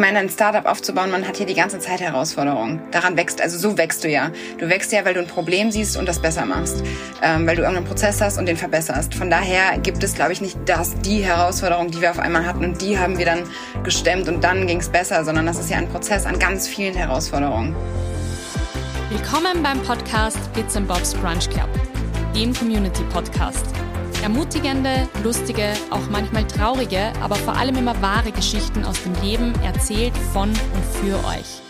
meine, ein Startup aufzubauen, man hat hier die ganze Zeit Herausforderungen. Daran wächst, also so wächst du ja. Du wächst ja, weil du ein Problem siehst und das besser machst. Ähm, weil du irgendeinen Prozess hast und den verbesserst. Von daher gibt es, glaube ich, nicht das, die Herausforderung, die wir auf einmal hatten und die haben wir dann gestemmt und dann ging es besser, sondern das ist ja ein Prozess an ganz vielen Herausforderungen. Willkommen beim Podcast Bits Bobs Brunch Club, dem Community Podcast. Ermutigende, lustige, auch manchmal traurige, aber vor allem immer wahre Geschichten aus dem Leben erzählt von und für euch.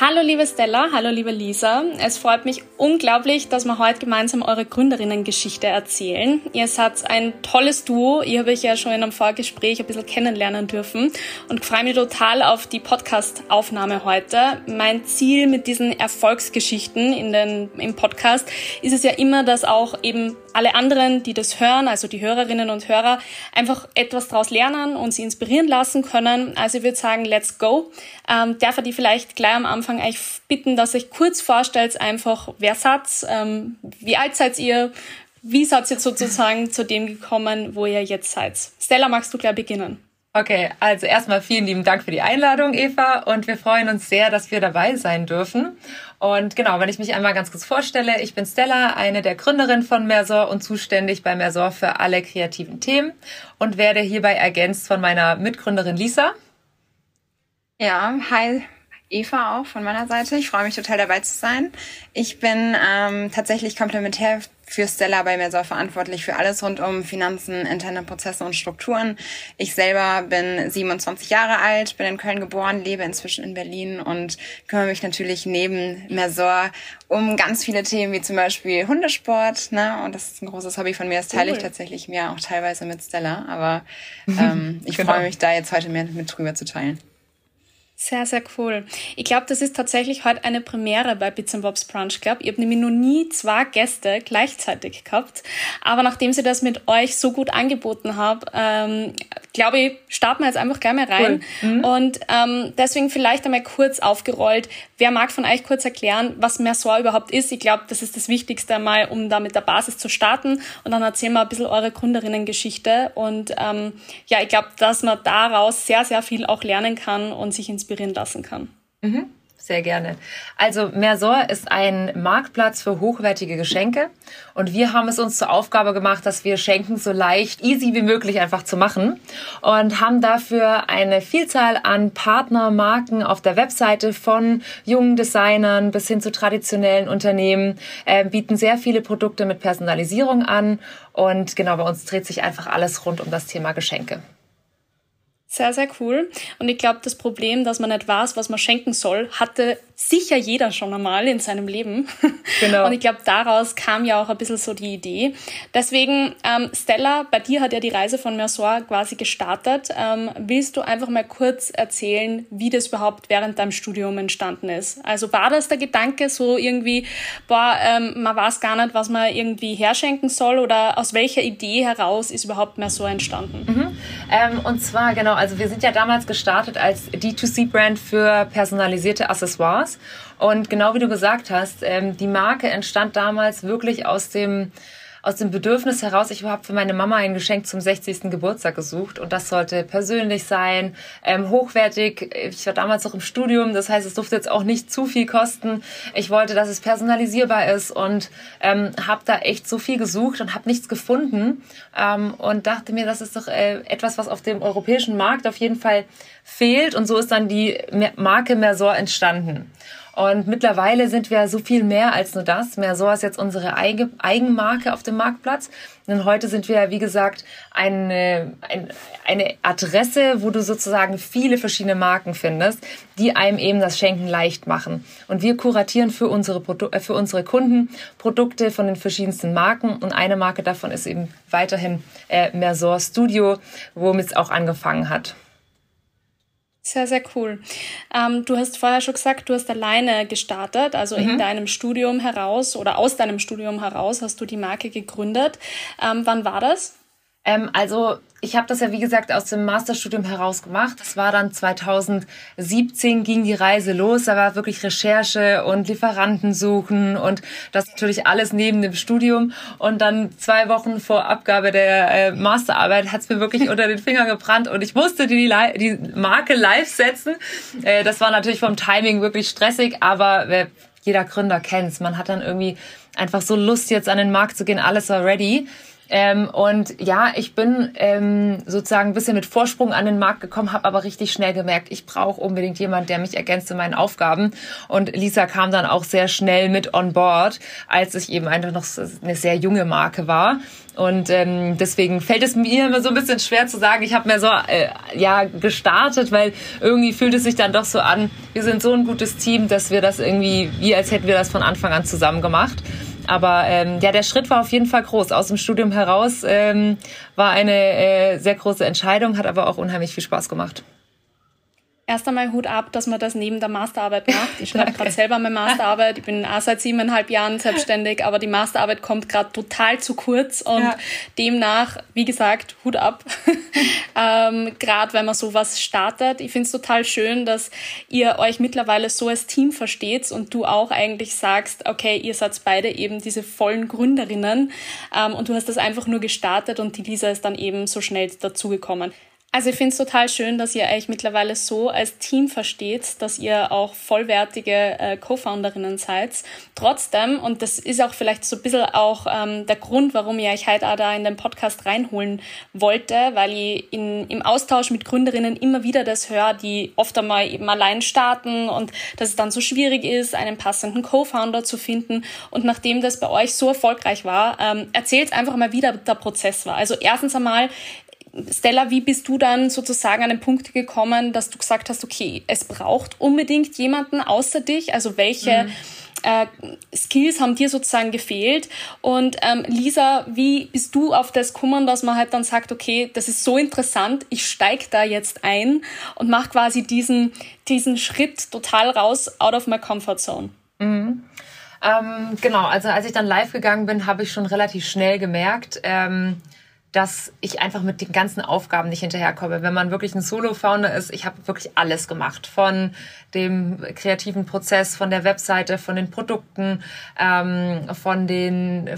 Hallo liebe Stella, hallo liebe Lisa. Es freut mich unglaublich, dass wir heute gemeinsam eure Gründerinnen-Geschichte erzählen. Ihr seid ein tolles Duo. Ihr habe ich ja schon in einem Vorgespräch ein bisschen kennenlernen dürfen und freue mich total auf die Podcast-Aufnahme heute. Mein Ziel mit diesen Erfolgsgeschichten in den, im Podcast ist es ja immer, dass auch eben alle anderen, die das hören, also die Hörerinnen und Hörer, einfach etwas daraus lernen und sie inspirieren lassen können. Also ich würde sagen, let's go. Ähm, darf ich die vielleicht gleich am Anfang eigentlich bitten, dass ich kurz vorstellt, einfach wer seid, ähm, wie alt seid ihr, wie seid ihr sozusagen zu dem gekommen, wo ihr jetzt seid? Stella, magst du gleich beginnen? Okay, also erstmal vielen lieben Dank für die Einladung, Eva, und wir freuen uns sehr, dass wir dabei sein dürfen. Und genau, wenn ich mich einmal ganz kurz vorstelle, ich bin Stella, eine der Gründerinnen von Mersor und zuständig bei Mersor für alle kreativen Themen und werde hierbei ergänzt von meiner Mitgründerin Lisa. Ja, hi, Eva auch von meiner Seite. Ich freue mich total dabei zu sein. Ich bin ähm, tatsächlich komplementär für Stella bei Mersor verantwortlich für alles rund um Finanzen, interne Prozesse und Strukturen. Ich selber bin 27 Jahre alt, bin in Köln geboren, lebe inzwischen in Berlin und kümmere mich natürlich neben Mersor um ganz viele Themen wie zum Beispiel Hundesport. Ne? Und das ist ein großes Hobby von mir. Das teile cool. ich tatsächlich mir auch teilweise mit Stella. Aber ähm, ich genau. freue mich da jetzt heute mehr mit drüber zu teilen. Sehr, sehr cool. Ich glaube, das ist tatsächlich heute eine Premiere bei Bits Bobs Brunch Club. Ich habe nämlich noch nie zwei Gäste gleichzeitig gehabt. Aber nachdem sie das mit euch so gut angeboten habe, ähm, glaube ich, starten wir jetzt einfach gleich mal rein. Cool. Mhm. Und ähm, deswegen vielleicht einmal kurz aufgerollt. Wer mag von euch kurz erklären, was Mersor überhaupt ist? Ich glaube, das ist das Wichtigste einmal, um da mit der Basis zu starten. Und dann erzählen wir ein bisschen eure Gründerinnen-Geschichte. Und ähm, ja, ich glaube, dass man daraus sehr, sehr viel auch lernen kann und sich inspirieren lassen kann. Mhm. Sehr gerne. Also Mersor ist ein Marktplatz für hochwertige Geschenke und wir haben es uns zur Aufgabe gemacht, dass wir Schenken so leicht, easy wie möglich einfach zu machen und haben dafür eine Vielzahl an Partnermarken auf der Webseite von jungen Designern bis hin zu traditionellen Unternehmen, äh, bieten sehr viele Produkte mit Personalisierung an und genau bei uns dreht sich einfach alles rund um das Thema Geschenke. Sehr, sehr cool. Und ich glaube, das Problem, dass man nicht weiß, was man schenken soll, hatte sicher jeder schon einmal in seinem Leben. Genau. Und ich glaube, daraus kam ja auch ein bisschen so die Idee. Deswegen, ähm, Stella, bei dir hat ja die Reise von Mersor quasi gestartet. Ähm, willst du einfach mal kurz erzählen, wie das überhaupt während deinem Studium entstanden ist? Also war das der Gedanke so irgendwie, boah, ähm, man weiß gar nicht, was man irgendwie herschenken soll oder aus welcher Idee heraus ist überhaupt Mersor entstanden? Mhm. Ähm, und zwar, genau, also wir sind ja damals gestartet als D2C-Brand für personalisierte Accessoires. Und genau wie du gesagt hast, ähm, die Marke entstand damals wirklich aus dem aus dem Bedürfnis heraus, ich habe für meine Mama ein Geschenk zum 60. Geburtstag gesucht und das sollte persönlich sein, ähm, hochwertig. Ich war damals noch im Studium, das heißt, es durfte jetzt auch nicht zu viel kosten. Ich wollte, dass es personalisierbar ist und ähm, habe da echt so viel gesucht und habe nichts gefunden ähm, und dachte mir, das ist doch äh, etwas, was auf dem europäischen Markt auf jeden Fall fehlt und so ist dann die Marke Mersor entstanden. Und mittlerweile sind wir so viel mehr als nur das. Mersor ist jetzt unsere Eigenmarke auf dem Marktplatz. Denn heute sind wir, wie gesagt, eine, eine Adresse, wo du sozusagen viele verschiedene Marken findest, die einem eben das Schenken leicht machen. Und wir kuratieren für unsere, Produ äh, für unsere Kunden Produkte von den verschiedensten Marken. Und eine Marke davon ist eben weiterhin äh, Mersor Studio, womit es auch angefangen hat. Sehr, sehr cool. Ähm, du hast vorher schon gesagt, du hast alleine gestartet, also mhm. in deinem Studium heraus oder aus deinem Studium heraus hast du die Marke gegründet. Ähm, wann war das? Ähm, also ich habe das ja wie gesagt aus dem Masterstudium heraus gemacht. Das war dann 2017 ging die Reise los. Da war wirklich Recherche und Lieferanten suchen und das natürlich alles neben dem Studium. Und dann zwei Wochen vor Abgabe der äh, Masterarbeit hat's mir wirklich unter den Finger gebrannt und ich musste die, die Marke live setzen. Äh, das war natürlich vom Timing wirklich stressig, aber äh, jeder Gründer kennt's. Man hat dann irgendwie einfach so Lust, jetzt an den Markt zu gehen. Alles war ready. Ähm, und ja, ich bin ähm, sozusagen ein bisschen mit Vorsprung an den Markt gekommen, habe aber richtig schnell gemerkt, ich brauche unbedingt jemand, der mich ergänzt in meinen Aufgaben. Und Lisa kam dann auch sehr schnell mit on board, als ich eben einfach noch eine sehr junge Marke war. Und ähm, deswegen fällt es mir immer so ein bisschen schwer zu sagen, ich habe mir so äh, ja gestartet, weil irgendwie fühlt es sich dann doch so an, wir sind so ein gutes Team, dass wir das irgendwie, wie als hätten wir das von Anfang an zusammen gemacht. Aber ähm, ja, der Schritt war auf jeden Fall groß. Aus dem Studium heraus ähm, war eine äh, sehr große Entscheidung, hat aber auch unheimlich viel Spaß gemacht erst einmal Hut ab, dass man das neben der Masterarbeit macht. Ich schreibe gerade selber meine Masterarbeit. Ich bin auch seit siebeneinhalb Jahren selbstständig, aber die Masterarbeit kommt gerade total zu kurz und ja. demnach, wie gesagt, Hut ab. ähm, gerade wenn man sowas startet. Ich finde es total schön, dass ihr euch mittlerweile so als Team versteht und du auch eigentlich sagst, okay, ihr seid beide eben diese vollen Gründerinnen ähm, und du hast das einfach nur gestartet und die Lisa ist dann eben so schnell dazugekommen. Also ich finde es total schön, dass ihr euch mittlerweile so als Team versteht, dass ihr auch vollwertige äh, Co-Founderinnen seid. Trotzdem, und das ist auch vielleicht so ein bisschen auch ähm, der Grund, warum ich euch heute auch da in den Podcast reinholen wollte, weil ich in, im Austausch mit Gründerinnen immer wieder das höre, die oft einmal eben allein starten und dass es dann so schwierig ist, einen passenden Co-Founder zu finden. Und nachdem das bei euch so erfolgreich war, ähm, erzählt einfach mal, wie der, der Prozess war. Also erstens einmal, Stella, wie bist du dann sozusagen an den Punkt gekommen, dass du gesagt hast, okay, es braucht unbedingt jemanden außer dich? Also welche mhm. äh, Skills haben dir sozusagen gefehlt? Und ähm, Lisa, wie bist du auf das gekommen, dass man halt dann sagt, okay, das ist so interessant, ich steig da jetzt ein und mach quasi diesen, diesen Schritt total raus out of my comfort zone? Mhm. Ähm, genau, also als ich dann live gegangen bin, habe ich schon relativ schnell gemerkt, ähm, dass ich einfach mit den ganzen Aufgaben nicht hinterherkomme. Wenn man wirklich ein Solo-Founder ist, ich habe wirklich alles gemacht. Von dem kreativen Prozess, von der Webseite, von den Produkten, ähm, von den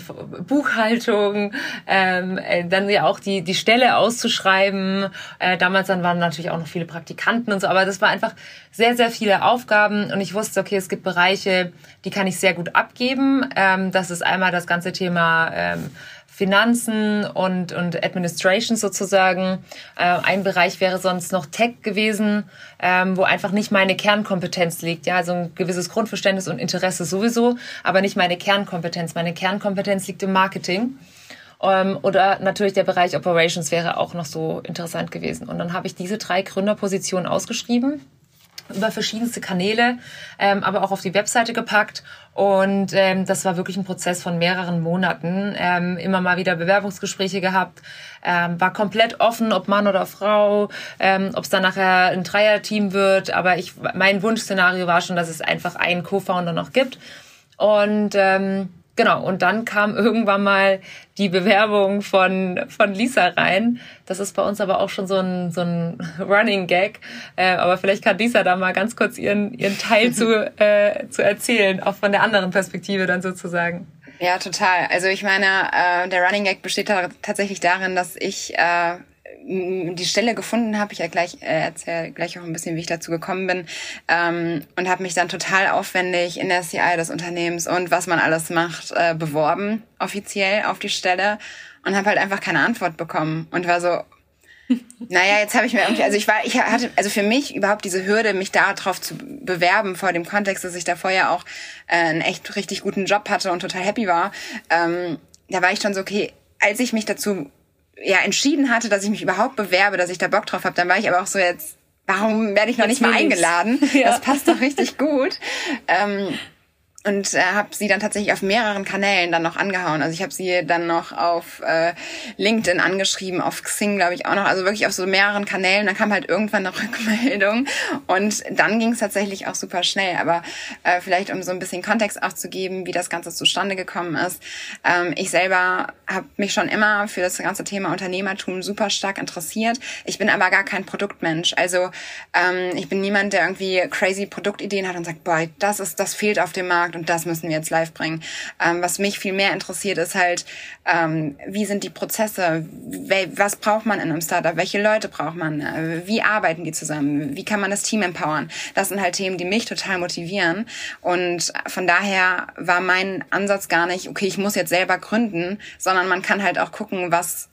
Buchhaltungen, ähm, äh, dann ja auch die, die Stelle auszuschreiben. Äh, damals dann waren natürlich auch noch viele Praktikanten und so, aber das war einfach sehr, sehr viele Aufgaben und ich wusste, okay, es gibt Bereiche, die kann ich sehr gut abgeben. Ähm, das ist einmal das ganze Thema ähm, Finanzen und, und Administration sozusagen. Äh, ein Bereich wäre sonst noch Tech gewesen, ähm, wo einfach nicht meine Kernkompetenz liegt. Ja, also ein gewisses Grundverständnis und Interesse sowieso, aber nicht meine Kernkompetenz. Meine Kernkompetenz liegt im Marketing. Ähm, oder natürlich der Bereich Operations wäre auch noch so interessant gewesen. Und dann habe ich diese drei Gründerpositionen ausgeschrieben über verschiedenste Kanäle, ähm, aber auch auf die Webseite gepackt. Und ähm, das war wirklich ein Prozess von mehreren Monaten. Ähm, immer mal wieder Bewerbungsgespräche gehabt, ähm, war komplett offen, ob Mann oder Frau, ähm, ob es dann nachher ein Dreierteam wird. Aber ich, mein Wunschszenario war schon, dass es einfach einen Co-Founder noch gibt. Und ähm, Genau, und dann kam irgendwann mal die Bewerbung von, von Lisa rein. Das ist bei uns aber auch schon so ein, so ein Running Gag. Äh, aber vielleicht kann Lisa da mal ganz kurz ihren, ihren Teil zu, äh, zu erzählen, auch von der anderen Perspektive dann sozusagen. Ja, total. Also ich meine, äh, der Running Gag besteht da tatsächlich darin, dass ich äh, die Stelle gefunden habe, ich ja gleich äh, erzähle gleich auch ein bisschen, wie ich dazu gekommen bin, ähm, und habe mich dann total aufwendig in der CI des Unternehmens und was man alles macht äh, beworben offiziell auf die Stelle und habe halt einfach keine Antwort bekommen und war so, naja, jetzt habe ich mir irgendwie, also ich war, ich hatte, also für mich überhaupt diese Hürde, mich darauf zu bewerben, vor dem Kontext, dass ich da vorher auch äh, einen echt richtig guten Job hatte und total happy war, ähm, da war ich schon so, okay, als ich mich dazu ja entschieden hatte, dass ich mich überhaupt bewerbe, dass ich da Bock drauf habe, dann war ich aber auch so jetzt, warum werde ich noch jetzt nicht mal eingeladen? Ja. Das passt doch richtig gut. Ähm, und äh, habe sie dann tatsächlich auf mehreren Kanälen dann noch angehauen. Also ich habe sie dann noch auf äh, LinkedIn angeschrieben, auf Xing glaube ich auch noch, also wirklich auf so mehreren Kanälen. Dann kam halt irgendwann eine Rückmeldung und dann ging es tatsächlich auch super schnell. Aber äh, vielleicht um so ein bisschen Kontext auch zu geben, wie das Ganze zustande gekommen ist. Ähm, ich selber habe mich schon immer für das ganze Thema Unternehmertum super stark interessiert. Ich bin aber gar kein Produktmensch. Also ähm, ich bin niemand, der irgendwie crazy Produktideen hat und sagt, boah, das ist, das fehlt auf dem Markt und das müssen wir jetzt live bringen. Ähm, was mich viel mehr interessiert, ist halt, ähm, wie sind die Prozesse? Was braucht man in einem Startup? Welche Leute braucht man? Äh, wie arbeiten die zusammen? Wie kann man das Team empowern? Das sind halt Themen, die mich total motivieren. Und von daher war mein Ansatz gar nicht, okay, ich muss jetzt selber gründen, sondern man kann halt auch gucken, was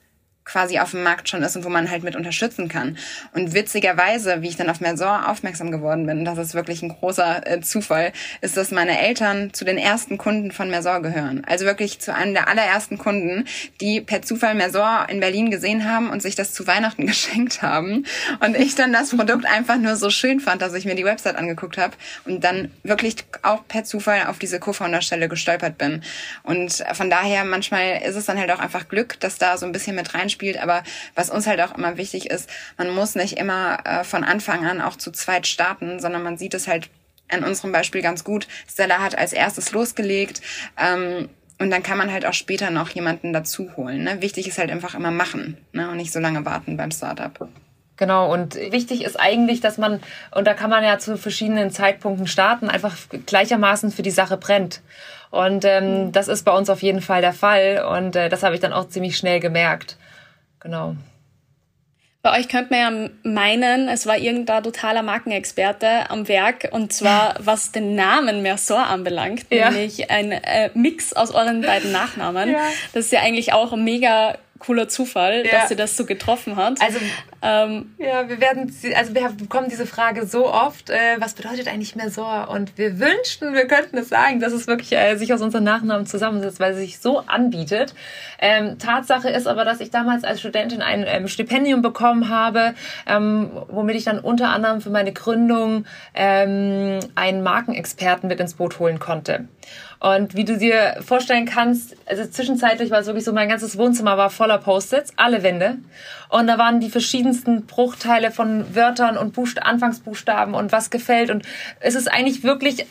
quasi auf dem Markt schon ist und wo man halt mit unterstützen kann. Und witzigerweise, wie ich dann auf Mersor aufmerksam geworden bin, das ist wirklich ein großer äh, Zufall, ist, dass meine Eltern zu den ersten Kunden von Mersor gehören. Also wirklich zu einem der allerersten Kunden, die per Zufall Mersor in Berlin gesehen haben und sich das zu Weihnachten geschenkt haben. Und ich dann das Produkt einfach nur so schön fand, dass ich mir die Website angeguckt habe und dann wirklich auch per Zufall auf diese Co-Founder-Stelle gestolpert bin. Und von daher, manchmal ist es dann halt auch einfach Glück, dass da so ein bisschen mit rein spielt. Aber was uns halt auch immer wichtig ist, man muss nicht immer äh, von Anfang an auch zu zweit starten, sondern man sieht es halt an unserem Beispiel ganz gut. Stella hat als erstes losgelegt. Ähm, und dann kann man halt auch später noch jemanden dazu holen. Ne? Wichtig ist halt einfach immer machen ne? und nicht so lange warten beim Startup. Genau, und wichtig ist eigentlich, dass man, und da kann man ja zu verschiedenen Zeitpunkten starten, einfach gleichermaßen für die Sache brennt. Und ähm, das ist bei uns auf jeden Fall der Fall. Und äh, das habe ich dann auch ziemlich schnell gemerkt. Genau. Bei euch könnte man ja meinen, es war irgendein totaler Markenexperte am Werk und zwar was den Namen Mersor anbelangt, ja. nämlich ein äh, Mix aus euren beiden Nachnamen. Ja. Das ist ja eigentlich auch mega cooler Zufall, ja. dass sie das so getroffen hat. Also, ähm, ja, wir werden, also wir bekommen diese Frage so oft, äh, was bedeutet eigentlich Mesor? Und wir wünschten, wir könnten es sagen, dass es wirklich äh, sich aus unseren Nachnamen zusammensetzt, weil es sich so anbietet. Ähm, Tatsache ist aber, dass ich damals als Studentin ein ähm, Stipendium bekommen habe, ähm, womit ich dann unter anderem für meine Gründung ähm, einen Markenexperten mit ins Boot holen konnte. Und wie du dir vorstellen kannst, also zwischenzeitlich war es wirklich so, mein ganzes Wohnzimmer war voller Post-its, alle Wände. Und da waren die verschiedensten Bruchteile von Wörtern und Buchst Anfangsbuchstaben und was gefällt. Und es ist eigentlich wirklich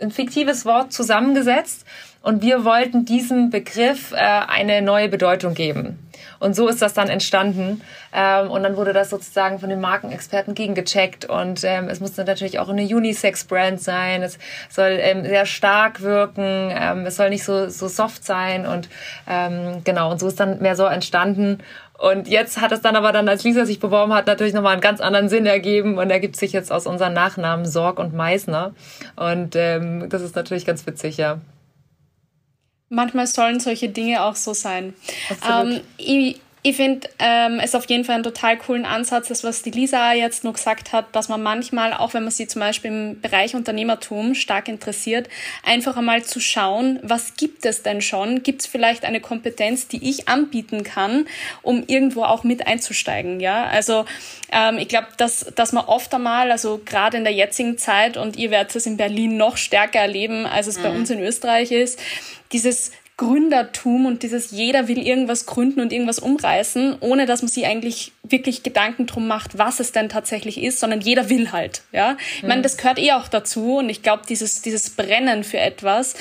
ein fiktives Wort zusammengesetzt. Und wir wollten diesem Begriff äh, eine neue Bedeutung geben. Und so ist das dann entstanden. Ähm, und dann wurde das sozusagen von den Markenexperten gegengecheckt. Und ähm, es musste natürlich auch eine Unisex-Brand sein. Es soll ähm, sehr stark wirken. Ähm, es soll nicht so, so soft sein. Und ähm, genau, und so ist dann mehr so entstanden. Und jetzt hat es dann aber dann, als Lisa sich beworben hat, natürlich nochmal einen ganz anderen Sinn ergeben und ergibt sich jetzt aus unseren Nachnamen Sorg und Meissner. Und ähm, das ist natürlich ganz witzig, ja. Manchmal sollen solche Dinge auch so sein. Ähm, ich ich finde ähm, es auf jeden Fall einen total coolen Ansatz, das was die Lisa jetzt noch gesagt hat, dass man manchmal, auch wenn man sie zum Beispiel im Bereich Unternehmertum stark interessiert, einfach einmal zu schauen, was gibt es denn schon? Gibt es vielleicht eine Kompetenz, die ich anbieten kann, um irgendwo auch mit einzusteigen? Ja, also ähm, ich glaube, dass, dass man oft einmal, also gerade in der jetzigen Zeit, und ihr werdet es in Berlin noch stärker erleben, als es mhm. bei uns in Österreich ist, dieses Gründertum und dieses jeder will irgendwas gründen und irgendwas umreißen, ohne dass man sich eigentlich wirklich Gedanken drum macht, was es denn tatsächlich ist, sondern jeder will halt, ja. Ich meine, mhm. das gehört eh auch dazu und ich glaube, dieses, dieses Brennen für etwas,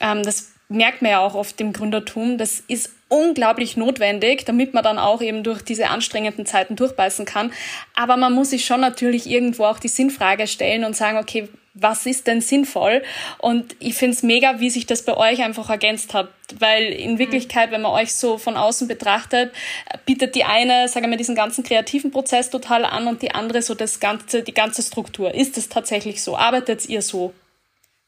ähm, das merkt man ja auch oft im Gründertum, das ist unglaublich notwendig, damit man dann auch eben durch diese anstrengenden Zeiten durchbeißen kann. Aber man muss sich schon natürlich irgendwo auch die Sinnfrage stellen und sagen, okay, was ist denn sinnvoll? Und ich finde es mega, wie sich das bei euch einfach ergänzt hat. Weil in mhm. Wirklichkeit, wenn man euch so von außen betrachtet, bietet die eine, sagen wir, diesen ganzen kreativen Prozess total an und die andere so das ganze, die ganze Struktur. Ist es tatsächlich so? Arbeitet ihr so?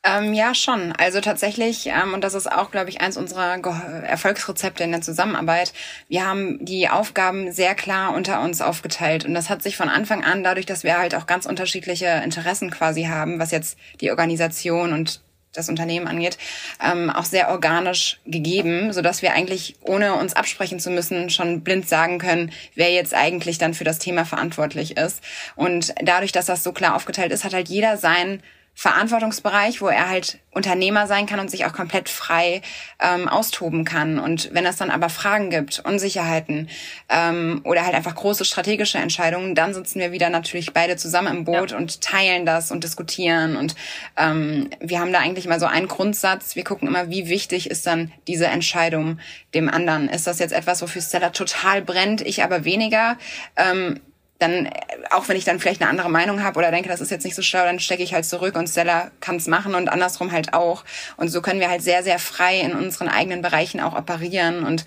Ähm, ja, schon. Also tatsächlich, ähm, und das ist auch, glaube ich, eins unserer Erfolgsrezepte in der Zusammenarbeit, wir haben die Aufgaben sehr klar unter uns aufgeteilt. Und das hat sich von Anfang an, dadurch, dass wir halt auch ganz unterschiedliche Interessen quasi haben, was jetzt die Organisation und das Unternehmen angeht, ähm, auch sehr organisch gegeben, so dass wir eigentlich, ohne uns absprechen zu müssen, schon blind sagen können, wer jetzt eigentlich dann für das Thema verantwortlich ist. Und dadurch, dass das so klar aufgeteilt ist, hat halt jeder sein Verantwortungsbereich, wo er halt Unternehmer sein kann und sich auch komplett frei ähm, austoben kann. Und wenn es dann aber Fragen gibt, Unsicherheiten ähm, oder halt einfach große strategische Entscheidungen, dann sitzen wir wieder natürlich beide zusammen im Boot ja. und teilen das und diskutieren. Und ähm, wir haben da eigentlich immer so einen Grundsatz. Wir gucken immer, wie wichtig ist dann diese Entscheidung dem anderen. Ist das jetzt etwas, wofür Stella total brennt, ich aber weniger? Ähm, dann, auch wenn ich dann vielleicht eine andere Meinung habe oder denke, das ist jetzt nicht so schlau, dann stecke ich halt zurück und Stella kann es machen und andersrum halt auch. Und so können wir halt sehr, sehr frei in unseren eigenen Bereichen auch operieren. Und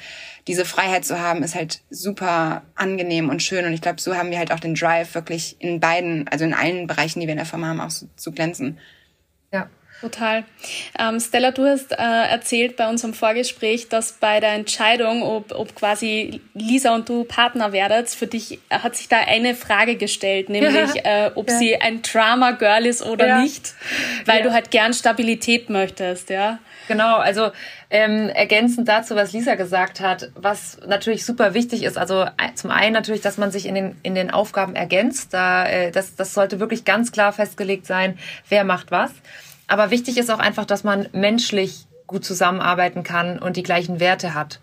diese Freiheit zu haben, ist halt super angenehm und schön. Und ich glaube, so haben wir halt auch den Drive, wirklich in beiden, also in allen Bereichen, die wir in der Firma haben, auch so, zu glänzen. Ja, Total. Ähm, Stella, du hast äh, erzählt bei unserem Vorgespräch, dass bei der Entscheidung, ob, ob quasi Lisa und du Partner werdet, für dich hat sich da eine Frage gestellt, nämlich äh, ob ja. sie ein Drama-Girl ist oder ja. nicht, weil ja. du halt gern Stabilität möchtest, ja. Genau, also ähm, ergänzend dazu, was Lisa gesagt hat, was natürlich super wichtig ist, also zum einen natürlich, dass man sich in den, in den Aufgaben ergänzt, da, äh, das, das sollte wirklich ganz klar festgelegt sein, wer macht was. Aber wichtig ist auch einfach, dass man menschlich gut zusammenarbeiten kann und die gleichen Werte hat.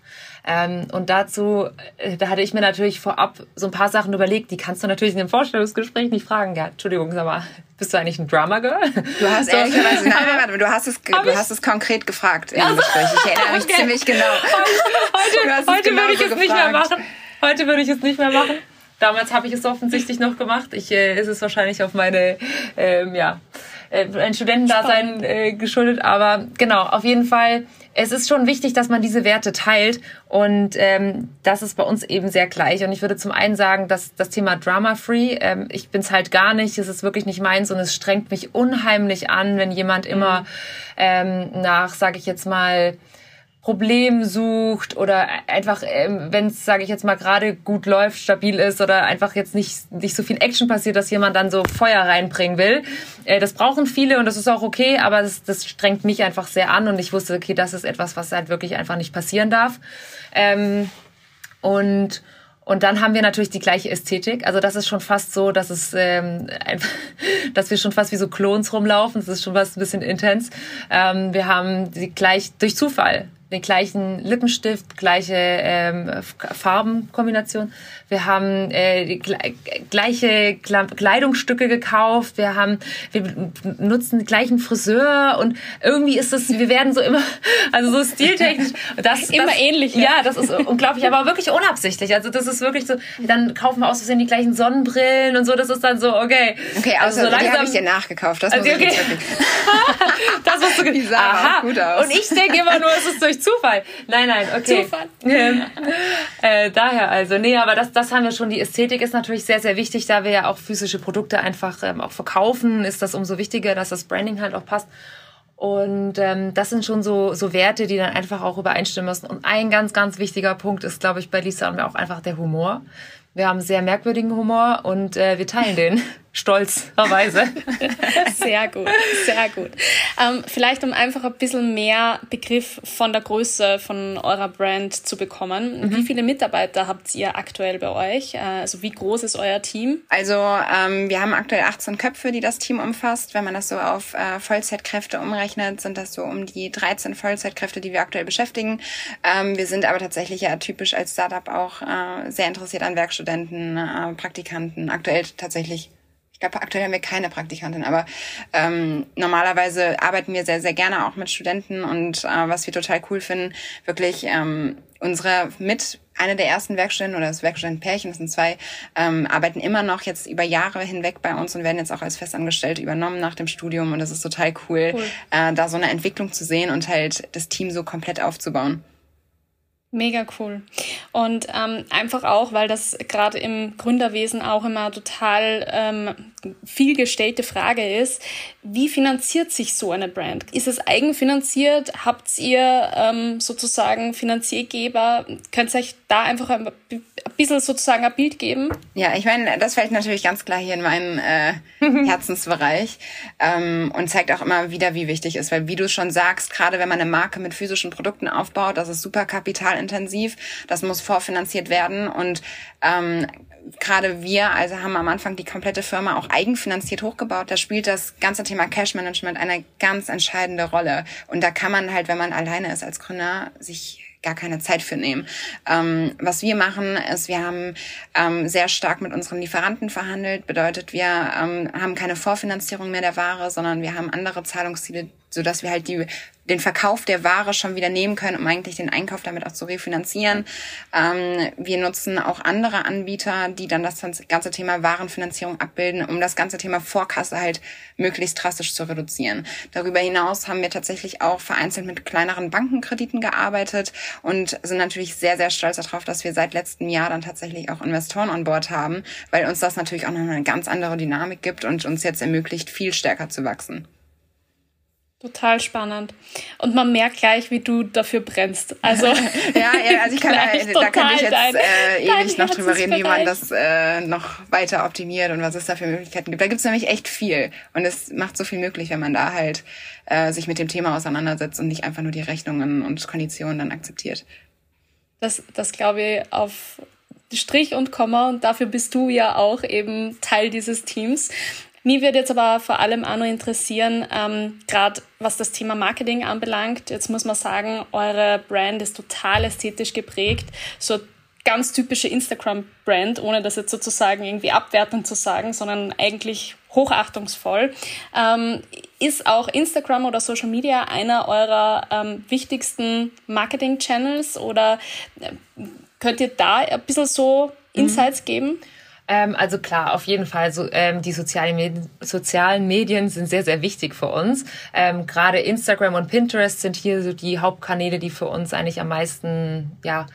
Ähm, und dazu, äh, da hatte ich mir natürlich vorab so ein paar Sachen überlegt, die kannst du natürlich in dem Vorstellungsgespräch nicht fragen. Ja, Entschuldigung, sag mal, bist du eigentlich ein Drama-Girl? Du hast so. ehrlicherweise, nein, warte, du hast es, du hast es konkret gefragt im also, Gespräch. Ich erinnere mich okay. ziemlich genau. Heute, heute genau würde ich es gefragt. nicht mehr machen. Heute würde ich es nicht mehr machen. Damals habe ich es offensichtlich noch gemacht. Ich äh, ist es wahrscheinlich auf meine, ähm, ja, äh, ein Studentendasein äh, geschuldet. Aber genau, auf jeden Fall, es ist schon wichtig, dass man diese Werte teilt. Und ähm, das ist bei uns eben sehr gleich. Und ich würde zum einen sagen, dass das Thema Drama-Free, ähm, ich bin's halt gar nicht, es ist wirklich nicht meins und es strengt mich unheimlich an, wenn jemand immer mhm. ähm, nach, sage ich jetzt mal, Problem sucht oder einfach, ähm, wenn es, sage ich jetzt mal, gerade gut läuft, stabil ist oder einfach jetzt nicht, nicht so viel Action passiert, dass jemand dann so Feuer reinbringen will. Äh, das brauchen viele und das ist auch okay, aber das, das strengt mich einfach sehr an und ich wusste, okay, das ist etwas, was halt wirklich einfach nicht passieren darf. Ähm, und und dann haben wir natürlich die gleiche Ästhetik. Also das ist schon fast so, dass es ähm, einfach, dass wir schon fast wie so Klons rumlaufen. Das ist schon fast ein bisschen intens. Ähm, wir haben die gleich durch Zufall den gleichen Lippenstift, gleiche ähm, Farbenkombination. Wir haben äh, die gleiche Kleidungsstücke gekauft. Wir haben, wir nutzen den gleichen Friseur und irgendwie ist es, wir werden so immer, also so stiltechnisch. Das immer das, ähnlich. Ja. ja, das ist unglaublich, aber wirklich unabsichtlich. Also das ist wirklich so. Dann kaufen wir aus Versehen die gleichen Sonnenbrillen und so. Das ist dann so okay. Okay, also, so langsam. Die habe ich dir nachgekauft. Das also, okay. das was du. Sah Aha. gut aus. Und ich denke immer nur, es ist durch Zufall. Nein, nein, okay. Zufall. Ähm, äh, daher also, nee, aber das, das haben wir schon. Die Ästhetik ist natürlich sehr, sehr wichtig, da wir ja auch physische Produkte einfach ähm, auch verkaufen, ist das umso wichtiger, dass das Branding halt auch passt. Und ähm, das sind schon so, so Werte, die dann einfach auch übereinstimmen müssen. Und ein ganz, ganz wichtiger Punkt ist, glaube ich, bei Lisa und mir auch einfach der Humor. Wir haben sehr merkwürdigen Humor und äh, wir teilen den stolzerweise. sehr gut, sehr gut. Ähm, vielleicht um einfach ein bisschen mehr Begriff von der Größe von eurer Brand zu bekommen. Mhm. Wie viele Mitarbeiter habt ihr aktuell bei euch? Äh, also wie groß ist euer Team? Also ähm, wir haben aktuell 18 Köpfe, die das Team umfasst. Wenn man das so auf äh, Vollzeitkräfte umrechnet, sind das so um die 13 Vollzeitkräfte, die wir aktuell beschäftigen. Ähm, wir sind aber tatsächlich ja typisch als Startup auch äh, sehr interessiert an Werkstudenten, äh, Praktikanten. Aktuell tatsächlich ich glaube, aktuell haben wir keine Praktikantin, aber ähm, normalerweise arbeiten wir sehr, sehr gerne auch mit Studenten und äh, was wir total cool finden, wirklich ähm, unsere mit eine der ersten Werkstudenten oder das Werkstudentenpärchen, das sind zwei, ähm, arbeiten immer noch jetzt über Jahre hinweg bei uns und werden jetzt auch als Festangestellte übernommen nach dem Studium und das ist total cool, cool. Äh, da so eine Entwicklung zu sehen und halt das Team so komplett aufzubauen. Mega cool. Und ähm, einfach auch, weil das gerade im Gründerwesen auch immer total ähm, viel gestellte Frage ist, wie finanziert sich so eine Brand? Ist es eigenfinanziert? Habt ihr ähm, sozusagen Finanziergeber? Könnt ihr euch da einfach ein bisschen sozusagen ein Bild geben? Ja, ich meine, das fällt natürlich ganz klar hier in meinen äh, Herzensbereich ähm, und zeigt auch immer wieder, wie wichtig ist, weil wie du schon sagst, gerade wenn man eine Marke mit physischen Produkten aufbaut, das ist super kapitalintensiv, das muss vorfinanziert werden und ähm, gerade wir, also haben am Anfang die komplette Firma auch eigenfinanziert hochgebaut. Da spielt das ganze Thema Cash Management eine ganz entscheidende Rolle. Und da kann man halt, wenn man alleine ist als Gründer, sich gar keine Zeit für nehmen. Ähm, was wir machen, ist, wir haben ähm, sehr stark mit unseren Lieferanten verhandelt. Bedeutet, wir ähm, haben keine Vorfinanzierung mehr der Ware, sondern wir haben andere Zahlungsziele, so dass wir halt die den Verkauf der Ware schon wieder nehmen können, um eigentlich den Einkauf damit auch zu refinanzieren. Ähm, wir nutzen auch andere Anbieter, die dann das ganze Thema Warenfinanzierung abbilden, um das ganze Thema Vorkasse halt möglichst drastisch zu reduzieren. Darüber hinaus haben wir tatsächlich auch vereinzelt mit kleineren Bankenkrediten gearbeitet und sind natürlich sehr, sehr stolz darauf, dass wir seit letztem Jahr dann tatsächlich auch Investoren an Bord haben, weil uns das natürlich auch noch eine ganz andere Dynamik gibt und uns jetzt ermöglicht, viel stärker zu wachsen. Total spannend. Und man merkt gleich, wie du dafür brennst. Also, ja, ja, also ich kann, äh, da kann ich jetzt äh, ewig noch drüber reden, wie man das äh, noch weiter optimiert und was es da für Möglichkeiten gibt. Da gibt es nämlich echt viel. Und es macht so viel möglich, wenn man da halt äh, sich mit dem Thema auseinandersetzt und nicht einfach nur die Rechnungen und Konditionen dann akzeptiert. Das, das glaube ich auf Strich und Komma und dafür bist du ja auch eben Teil dieses Teams. Mich würde jetzt aber vor allem auch noch interessieren, ähm, gerade was das Thema Marketing anbelangt. Jetzt muss man sagen, eure Brand ist total ästhetisch geprägt. So ganz typische Instagram-Brand, ohne das jetzt sozusagen irgendwie abwertend zu sagen, sondern eigentlich hochachtungsvoll. Ähm, ist auch Instagram oder Social Media einer eurer ähm, wichtigsten Marketing-Channels oder äh, könnt ihr da ein bisschen so mhm. Insights mhm. geben? Ähm, also klar, auf jeden Fall. So, ähm, die sozialen Medien, sozialen Medien sind sehr, sehr wichtig für uns. Ähm, Gerade Instagram und Pinterest sind hier so die Hauptkanäle, die für uns eigentlich am meisten, ja,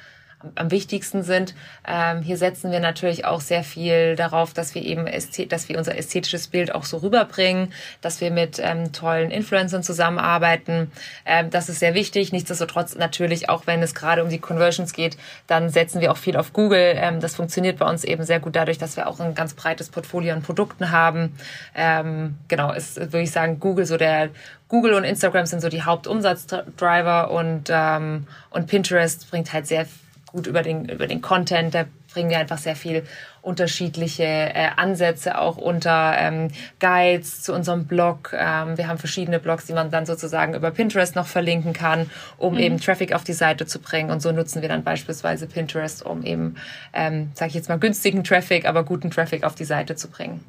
am wichtigsten sind. Ähm, hier setzen wir natürlich auch sehr viel darauf, dass wir eben dass wir unser ästhetisches Bild auch so rüberbringen, dass wir mit ähm, tollen Influencern zusammenarbeiten. Ähm, das ist sehr wichtig. Nichtsdestotrotz natürlich, auch wenn es gerade um die Conversions geht, dann setzen wir auch viel auf Google. Ähm, das funktioniert bei uns eben sehr gut dadurch, dass wir auch ein ganz breites Portfolio an Produkten haben. Ähm, genau, ist, würde ich sagen, Google so der Google und Instagram sind so die Hauptumsatzdriver und, ähm, und Pinterest bringt halt sehr gut über den, über den Content. Da bringen wir einfach sehr viel unterschiedliche äh, Ansätze auch unter ähm, Guides zu unserem Blog. Ähm, wir haben verschiedene Blogs, die man dann sozusagen über Pinterest noch verlinken kann, um mhm. eben Traffic auf die Seite zu bringen. Und so nutzen wir dann beispielsweise Pinterest, um eben, ähm, sage ich jetzt mal, günstigen Traffic, aber guten Traffic auf die Seite zu bringen.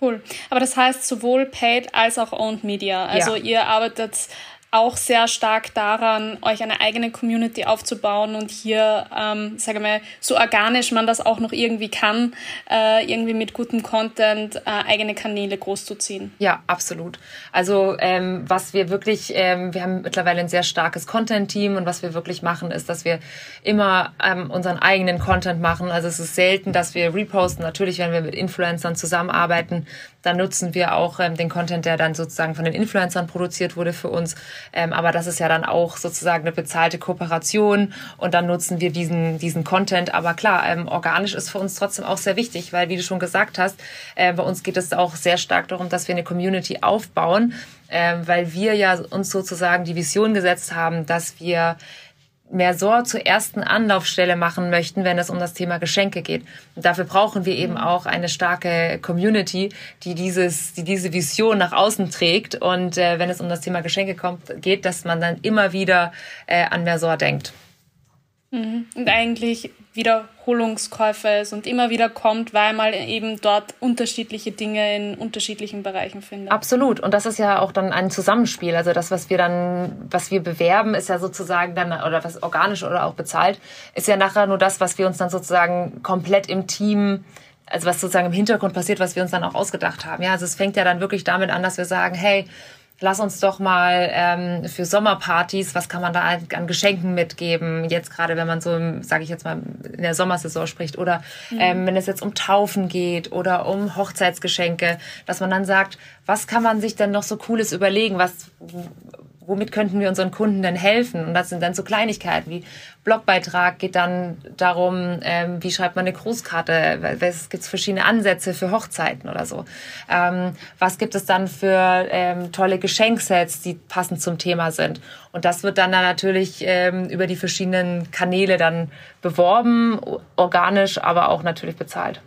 Cool. Aber das heißt sowohl Paid als auch Owned Media. Also ja. ihr arbeitet auch sehr stark daran, euch eine eigene Community aufzubauen und hier, ähm, sage mal, so organisch man das auch noch irgendwie kann, äh, irgendwie mit gutem Content äh, eigene Kanäle großzuziehen. Ja, absolut. Also ähm, was wir wirklich, ähm, wir haben mittlerweile ein sehr starkes Content-Team und was wir wirklich machen, ist, dass wir immer ähm, unseren eigenen Content machen. Also es ist selten, dass wir reposten. Natürlich, wenn wir mit Influencern zusammenarbeiten, dann nutzen wir auch ähm, den Content, der dann sozusagen von den Influencern produziert wurde für uns. Ähm, aber das ist ja dann auch sozusagen eine bezahlte Kooperation und dann nutzen wir diesen, diesen Content. Aber klar, ähm, organisch ist für uns trotzdem auch sehr wichtig, weil wie du schon gesagt hast, äh, bei uns geht es auch sehr stark darum, dass wir eine Community aufbauen, äh, weil wir ja uns sozusagen die Vision gesetzt haben, dass wir Mersor zur ersten Anlaufstelle machen möchten, wenn es um das Thema Geschenke geht. Und dafür brauchen wir eben auch eine starke Community, die dieses, die diese Vision nach außen trägt. Und äh, wenn es um das Thema Geschenke kommt, geht, dass man dann immer wieder äh, an Mersor denkt. Mhm. Und eigentlich Wiederholungskäufe ist und immer wieder kommt, weil man eben dort unterschiedliche Dinge in unterschiedlichen Bereichen findet. Absolut. Und das ist ja auch dann ein Zusammenspiel. Also das, was wir dann, was wir bewerben, ist ja sozusagen dann, oder was organisch oder auch bezahlt, ist ja nachher nur das, was wir uns dann sozusagen komplett im Team also was sozusagen im Hintergrund passiert, was wir uns dann auch ausgedacht haben. Ja, also es fängt ja dann wirklich damit an, dass wir sagen, hey, lass uns doch mal ähm, für Sommerpartys, was kann man da an Geschenken mitgeben? Jetzt gerade, wenn man so, sage ich jetzt mal, in der Sommersaison spricht oder mhm. ähm, wenn es jetzt um Taufen geht oder um Hochzeitsgeschenke, dass man dann sagt, was kann man sich denn noch so Cooles überlegen? Was womit könnten wir unseren Kunden denn helfen? Und das sind dann so Kleinigkeiten wie Blogbeitrag geht dann darum, ähm, wie schreibt man eine Grußkarte, es gibt verschiedene Ansätze für Hochzeiten oder so. Ähm, was gibt es dann für ähm, tolle Geschenksets, die passend zum Thema sind? Und das wird dann, dann natürlich ähm, über die verschiedenen Kanäle dann beworben, organisch, aber auch natürlich bezahlt.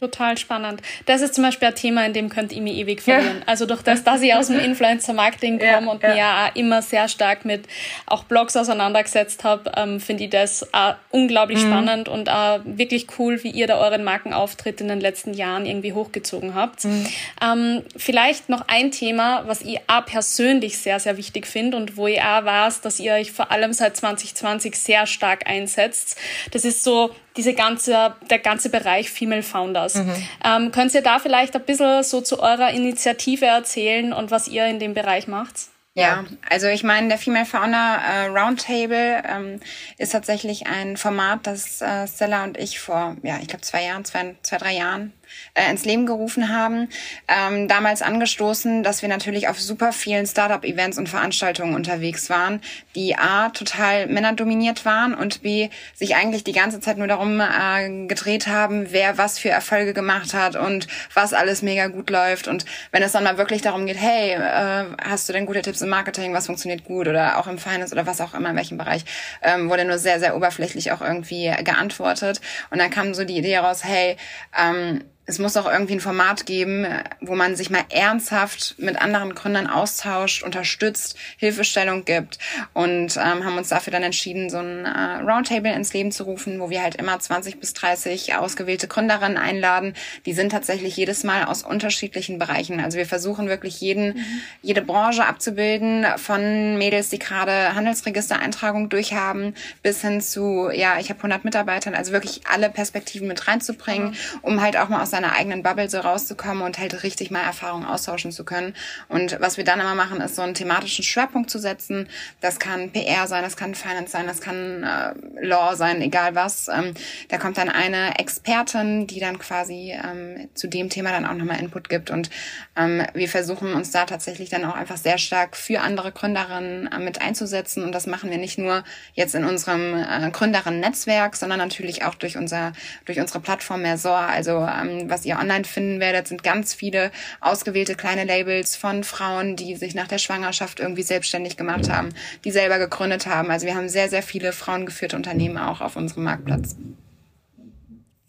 Total spannend. Das ist zum Beispiel ein Thema, in dem könnt ihr mich ewig verlieren. Ja. Also durch das, dass ich aus dem Influencer-Marketing komme ja, und ja. mir auch immer sehr stark mit auch Blogs auseinandergesetzt habe, ähm, finde ich das auch unglaublich mhm. spannend und auch wirklich cool, wie ihr da euren Markenauftritt in den letzten Jahren irgendwie hochgezogen habt. Mhm. Ähm, vielleicht noch ein Thema, was ich auch persönlich sehr, sehr wichtig finde und wo ich auch weiß, dass ihr euch vor allem seit 2020 sehr stark einsetzt. Das ist so diese ganze, der ganze Bereich Female Founders. Mhm. Ähm, könnt ihr da vielleicht ein bisschen so zu eurer Initiative erzählen und was ihr in dem Bereich macht? Ja, also ich meine, der Female Founder äh, Roundtable ähm, ist tatsächlich ein Format, das äh, Stella und ich vor, ja, ich glaube zwei Jahren, zwei, zwei, drei Jahren äh, ins Leben gerufen haben. Ähm, damals angestoßen, dass wir natürlich auf super vielen Startup-Events und Veranstaltungen unterwegs waren, die A, total männerdominiert waren und B, sich eigentlich die ganze Zeit nur darum äh, gedreht haben, wer was für Erfolge gemacht hat und was alles mega gut läuft. Und wenn es dann mal wirklich darum geht, hey, äh, hast du denn gute Tipps im Marketing, was funktioniert gut oder auch im Finance oder was auch immer, in welchem Bereich, ähm, wurde nur sehr, sehr oberflächlich auch irgendwie geantwortet. Und dann kam so die Idee raus, hey, ähm, es muss auch irgendwie ein Format geben, wo man sich mal ernsthaft mit anderen Gründern austauscht, unterstützt, Hilfestellung gibt und ähm, haben uns dafür dann entschieden, so ein äh, Roundtable ins Leben zu rufen, wo wir halt immer 20 bis 30 ausgewählte Gründerinnen einladen. Die sind tatsächlich jedes Mal aus unterschiedlichen Bereichen. Also wir versuchen wirklich jeden, mhm. jede Branche abzubilden, von Mädels, die gerade Handelsregistereintragung durchhaben, bis hin zu, ja, ich habe 100 Mitarbeitern, also wirklich alle Perspektiven mit reinzubringen, mhm. um halt auch mal aus seiner eigenen Bubble so rauszukommen und halt richtig mal Erfahrungen austauschen zu können. Und was wir dann immer machen, ist so einen thematischen Schwerpunkt zu setzen. Das kann PR sein, das kann Finance sein, das kann äh, Law sein, egal was. Ähm, da kommt dann eine Expertin, die dann quasi ähm, zu dem Thema dann auch nochmal Input gibt. Und ähm, wir versuchen uns da tatsächlich dann auch einfach sehr stark für andere Gründerinnen äh, mit einzusetzen. Und das machen wir nicht nur jetzt in unserem äh, Gründerinnen-Netzwerk, sondern natürlich auch durch unser durch unsere Plattform Mersor. Also ähm, was ihr online finden werdet, sind ganz viele ausgewählte kleine Labels von Frauen, die sich nach der Schwangerschaft irgendwie selbstständig gemacht haben, die selber gegründet haben. Also wir haben sehr, sehr viele frauengeführte Unternehmen auch auf unserem Marktplatz.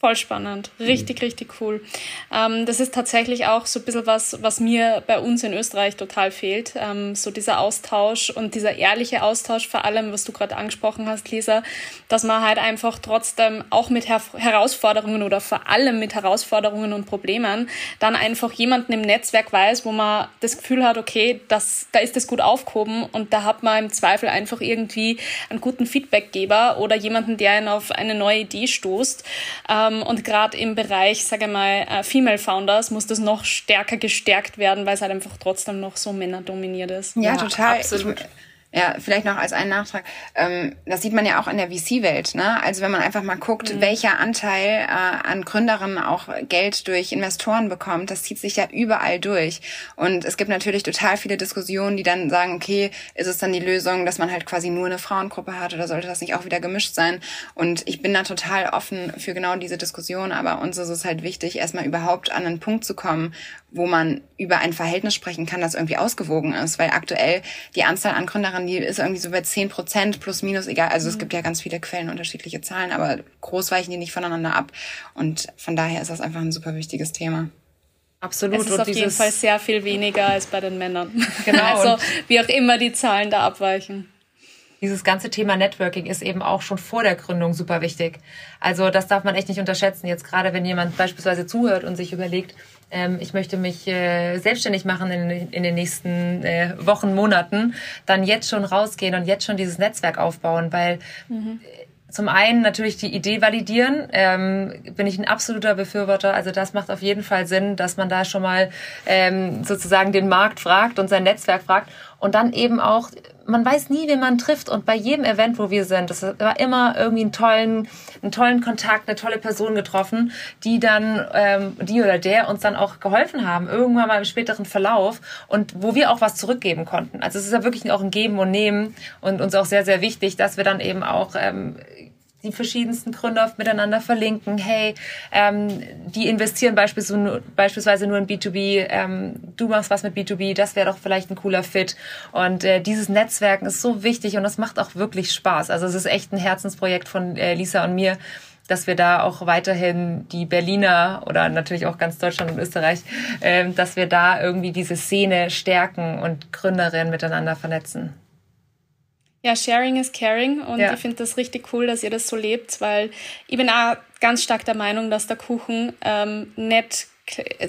Voll spannend. Richtig, mhm. richtig cool. Ähm, das ist tatsächlich auch so ein bisschen was, was mir bei uns in Österreich total fehlt. Ähm, so dieser Austausch und dieser ehrliche Austausch, vor allem, was du gerade angesprochen hast, Lisa, dass man halt einfach trotzdem auch mit Her Herausforderungen oder vor allem mit Herausforderungen und Problemen dann einfach jemanden im Netzwerk weiß, wo man das Gefühl hat, okay, das, da ist das gut aufgehoben und da hat man im Zweifel einfach irgendwie einen guten Feedbackgeber oder jemanden, der einen auf eine neue Idee stoßt. Ähm, und gerade im Bereich, sage ich mal, äh, Female Founders muss das noch stärker gestärkt werden, weil es halt einfach trotzdem noch so männerdominiert ist. Ja, ja total. Absolut. Ich, ja, vielleicht noch als einen Nachtrag. Ähm, das sieht man ja auch in der VC-Welt. Ne? Also wenn man einfach mal guckt, mhm. welcher Anteil äh, an Gründerinnen auch Geld durch Investoren bekommt, das zieht sich ja überall durch. Und es gibt natürlich total viele Diskussionen, die dann sagen, okay, ist es dann die Lösung, dass man halt quasi nur eine Frauengruppe hat oder sollte das nicht auch wieder gemischt sein? Und ich bin da total offen für genau diese Diskussion, aber uns ist es halt wichtig, erstmal überhaupt an einen Punkt zu kommen, wo man über ein Verhältnis sprechen kann, das irgendwie ausgewogen ist, weil aktuell die Anzahl an Gründerinnen, die ist irgendwie so bei 10 Prozent plus minus egal. Also mhm. es gibt ja ganz viele Quellen, unterschiedliche Zahlen, aber groß weichen die nicht voneinander ab. Und von daher ist das einfach ein super wichtiges Thema. Absolut. Es ist und auf jeden Fall sehr viel weniger als bei den Männern. Genau. also wie auch immer die Zahlen da abweichen dieses ganze Thema Networking ist eben auch schon vor der Gründung super wichtig. Also das darf man echt nicht unterschätzen. Jetzt gerade, wenn jemand beispielsweise zuhört und sich überlegt, ähm, ich möchte mich äh, selbstständig machen in, in den nächsten äh, Wochen, Monaten, dann jetzt schon rausgehen und jetzt schon dieses Netzwerk aufbauen, weil mhm zum einen natürlich die Idee validieren, ähm, bin ich ein absoluter Befürworter. Also das macht auf jeden Fall Sinn, dass man da schon mal ähm, sozusagen den Markt fragt und sein Netzwerk fragt. Und dann eben auch, man weiß nie, wen man trifft und bei jedem Event, wo wir sind, das war immer irgendwie einen tollen, einen tollen Kontakt, eine tolle Person getroffen, die dann, ähm, die oder der uns dann auch geholfen haben, irgendwann mal im späteren Verlauf und wo wir auch was zurückgeben konnten. Also es ist ja wirklich auch ein Geben und Nehmen und uns auch sehr, sehr wichtig, dass wir dann eben auch ähm, die verschiedensten Gründer miteinander verlinken. Hey, ähm, die investieren beispielsweise nur in B2B, ähm, du machst was mit B2B, das wäre doch vielleicht ein cooler Fit. Und äh, dieses Netzwerken ist so wichtig und das macht auch wirklich Spaß. Also es ist echt ein Herzensprojekt von äh, Lisa und mir dass wir da auch weiterhin die Berliner oder natürlich auch ganz Deutschland und Österreich, ähm, dass wir da irgendwie diese Szene stärken und Gründerinnen miteinander vernetzen. Ja, Sharing is Caring und ja. ich finde das richtig cool, dass ihr das so lebt, weil ich bin auch ganz stark der Meinung, dass der Kuchen ähm, nicht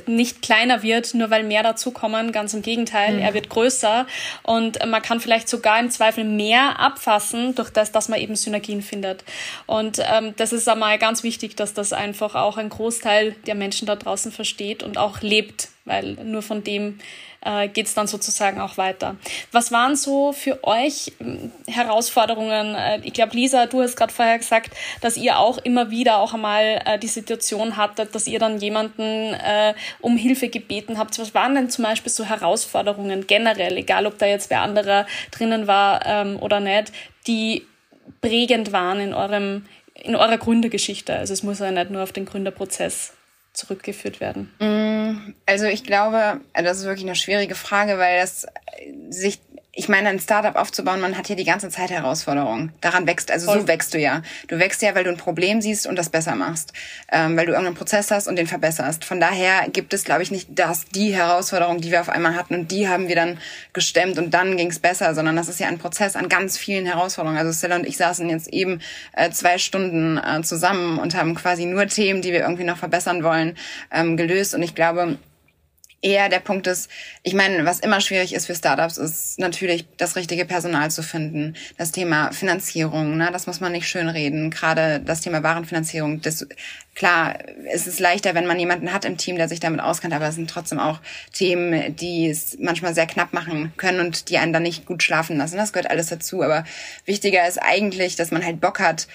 nicht kleiner wird, nur weil mehr dazukommen. Ganz im Gegenteil, mhm. er wird größer und man kann vielleicht sogar im Zweifel mehr abfassen durch das, dass man eben Synergien findet. Und ähm, das ist einmal ganz wichtig, dass das einfach auch ein Großteil der Menschen da draußen versteht und auch lebt, weil nur von dem äh, geht es dann sozusagen auch weiter. Was waren so für euch hm, Herausforderungen? Äh, ich glaube, Lisa, du hast gerade vorher gesagt, dass ihr auch immer wieder auch einmal äh, die Situation hattet, dass ihr dann jemanden äh, um Hilfe gebeten habt. Was waren denn zum Beispiel so Herausforderungen generell, egal ob da jetzt wer anderer drinnen war ähm, oder nicht, die prägend waren in eurem in eurer Gründergeschichte. Also es muss ja nicht nur auf den Gründerprozess zurückgeführt werden? Mm, also ich glaube, das ist wirklich eine schwierige Frage, weil das sich ich meine, ein Startup aufzubauen, man hat hier die ganze Zeit Herausforderungen. Daran wächst, also Voll. so wächst du ja. Du wächst ja, weil du ein Problem siehst und das besser machst. Ähm, weil du irgendeinen Prozess hast und den verbesserst. Von daher gibt es, glaube ich, nicht das, die Herausforderung, die wir auf einmal hatten und die haben wir dann gestemmt und dann ging es besser, sondern das ist ja ein Prozess an ganz vielen Herausforderungen. Also Stella und ich saßen jetzt eben äh, zwei Stunden äh, zusammen und haben quasi nur Themen, die wir irgendwie noch verbessern wollen, ähm, gelöst. Und ich glaube, eher der Punkt ist, ich meine, was immer schwierig ist für Startups, ist natürlich das richtige Personal zu finden. Das Thema Finanzierung, ne, das muss man nicht schönreden. Gerade das Thema Warenfinanzierung. Das, klar, es ist leichter, wenn man jemanden hat im Team, der sich damit auskennt, aber es sind trotzdem auch Themen, die es manchmal sehr knapp machen können und die einen dann nicht gut schlafen lassen. Das gehört alles dazu. Aber wichtiger ist eigentlich, dass man halt Bock hat,